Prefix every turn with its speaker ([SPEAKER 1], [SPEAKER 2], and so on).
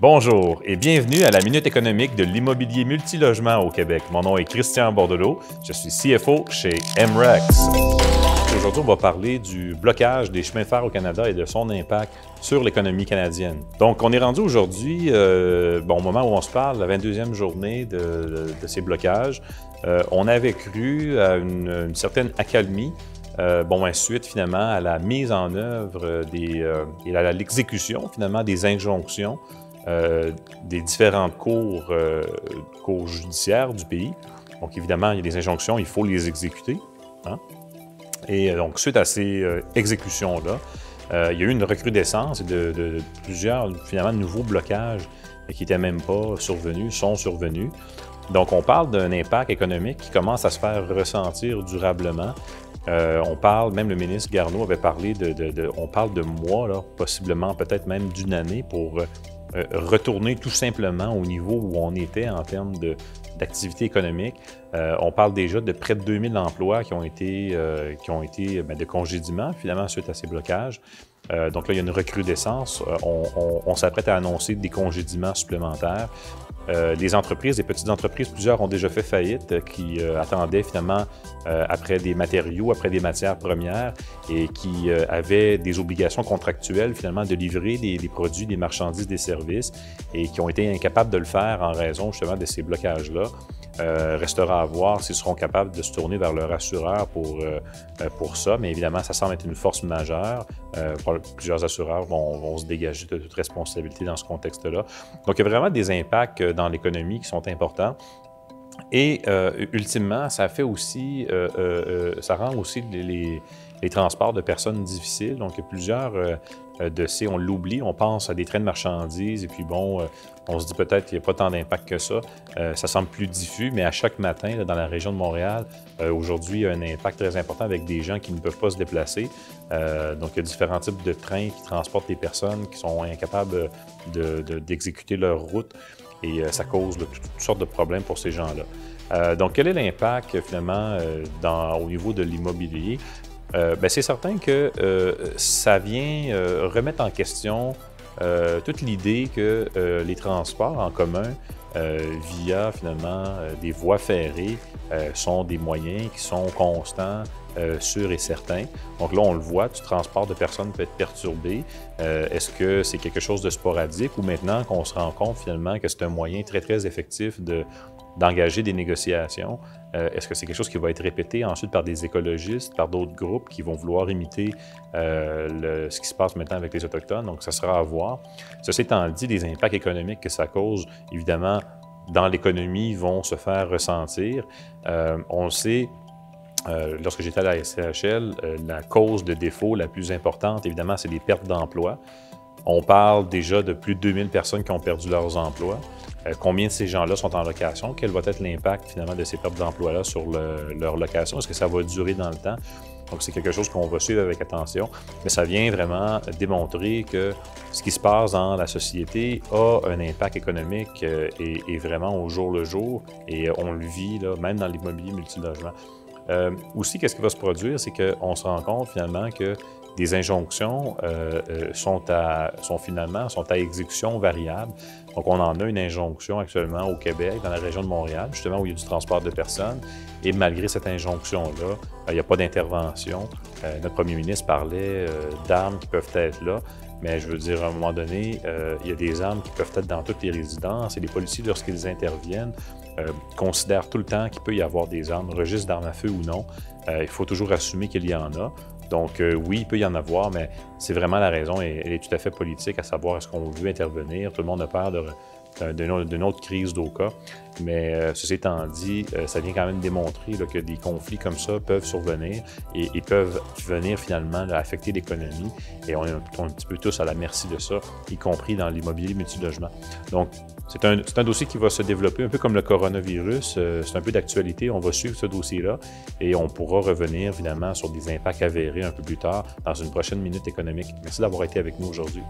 [SPEAKER 1] Bonjour et bienvenue à la Minute économique de l'immobilier multilogement au Québec. Mon nom est Christian Bordelot, je suis CFO chez MREX. Aujourd'hui, on va parler du blocage des chemins de fer au Canada et de son impact sur l'économie canadienne. Donc, on est rendu aujourd'hui, euh, bon, au moment où on se parle, la 22e journée de, ces blocages. Euh, on avait cru à une, certaine accalmie euh, bon, ensuite, finalement, à la mise en œuvre des, et à l'exécution, finalement, des injonctions euh, des différentes cours, euh, cours judiciaires du pays. Donc, évidemment, il y a des injonctions, il faut les exécuter. Hein. Et euh, donc, suite à ces exécutions-là, il y a eu une recrudescence de, de, plusieurs, finalement, nouveaux blocages qui n'étaient même pas survenus, sont survenus. Donc, on parle d'un impact économique qui commence à se faire ressentir durablement. on parle, même le ministre Garneau avait parlé de, de on parle de mois, là, possiblement peut-être même d'une année pour euh, retourner tout simplement au niveau où on était en termes d'activité économique. Euh, on parle déjà de près de 2000 emplois qui ont été, euh, qui ont été ben, de congédiement, finalement, suite à ces blocages. Donc là, il y a une recrudescence. on s'apprête à annoncer des congédiements supplémentaires. Euh, les entreprises, les petites entreprises, plusieurs ont déjà fait faillite, euh, qui euh, attendaient finalement après des matériaux, après des matières premières et qui avaient des obligations contractuelles finalement de livrer des, produits, des marchandises, des services et qui ont été incapables de le faire en raison justement de ces blocages-là. Restera à voir s'ils seront capables de se tourner vers leur assureur pour, pour ça, mais évidemment, ça semble être une force majeure. plusieurs assureurs vont, vont, se dégager de toute responsabilité dans ce contexte-là. Donc, il y a vraiment des impacts dans l'économie qui sont importants. Et euh, ultimement, ça fait aussi, euh, euh, ça rend aussi les, transports de personnes difficiles. Donc, il y a plusieurs de ces, on l'oublie, on pense à des trains de marchandises et puis bon, on se dit peut-être qu'il n'y a pas tant d'impact que ça. ça semble plus diffus, mais à chaque matin, dans la région de Montréal, aujourd'hui, il y a un impact très important avec des gens qui ne peuvent pas se déplacer. donc, il y a différents types de trains qui transportent les personnes qui sont incapables d'exécuter leur route et euh, ça cause toutes, sortes de problèmes pour ces gens-là. Euh, donc, quel est l'impact finalement euh, au niveau de l'immobilier? Ben, c'est certain que ça vient remettre en question toute l'idée que les transports en commun via finalement des voies ferrées sont des moyens qui sont constants, euh, sûrs et certains. Donc là, on le voit, du transport de personnes peut être perturbé. Est-ce que c'est quelque chose de sporadique ou maintenant qu'on se rend compte finalement que c'est un moyen très, très effectif de, d'engager des négociations. Euh, est-ce que c'est quelque chose qui va être répété ensuite par des écologistes, par d'autres groupes qui vont vouloir imiter euh, ce qui se passe maintenant avec les Autochtones? Donc, ça sera à voir. Ceci étant dit, les impacts économiques que ça cause, évidemment, dans l'économie vont se faire ressentir. Euh, on le sait, lorsque j'étais à la SCHL, la cause de défaut la plus importante, évidemment, c'est les pertes d'emplois. On parle déjà de plus de 2000 personnes qui ont perdu leurs emplois. Euh, combien de ces gens-là sont en location? Quel va être l'impact finalement de ces pertes d'emploi-là sur leur location? Est-ce que ça va durer dans le temps? Donc, c'est quelque chose qu'on va suivre avec attention, mais ça vient vraiment démontrer que ce qui se passe dans la société a un impact économique euh, et, vraiment au jour le jour, et on le vit même dans l'immobilier multilogement. Euh, aussi, qu'est-ce qui va se produire? C'est qu'on se rend compte finalement que des injonctions euh, euh, sont, finalement sont à exécution variable. Donc, on en a une injonction actuellement au Québec, dans la région de Montréal, justement où il y a du transport de personnes. Et malgré cette injonction-là, euh, il n'y a pas d'intervention. notre premier ministre parlait d'armes qui peuvent être là. Mais je veux dire, à un moment donné, il y a des armes qui peuvent être dans toutes les résidences et les policiers, lorsqu'ils interviennent, considèrent tout le temps qu'il peut y avoir des armes, registre d'armes à feu ou non. il faut toujours assumer qu'il y en a. Donc, euh, oui, il peut y en avoir, mais c'est vraiment la raison, et elle est tout à fait politique, à savoir est-ce qu'on veut intervenir. Tout le monde a peur d'une autre crise d'OCA. Mais euh, ceci étant dit, euh, ça vient quand même démontrer que des conflits comme ça peuvent survenir et, peuvent venir finalement affecter l'économie. Et on est, un, petit peu tous à la merci de ça, y compris dans l'immobilier multilogement. Donc, c'est un, un, dossier qui va se développer un peu comme le coronavirus. Euh, c'est un peu d'actualité. On va suivre ce dossier-là et on pourra revenir finalement sur des impacts avérés un peu plus tard dans une prochaine minute économique. Merci d'avoir été avec nous aujourd'hui.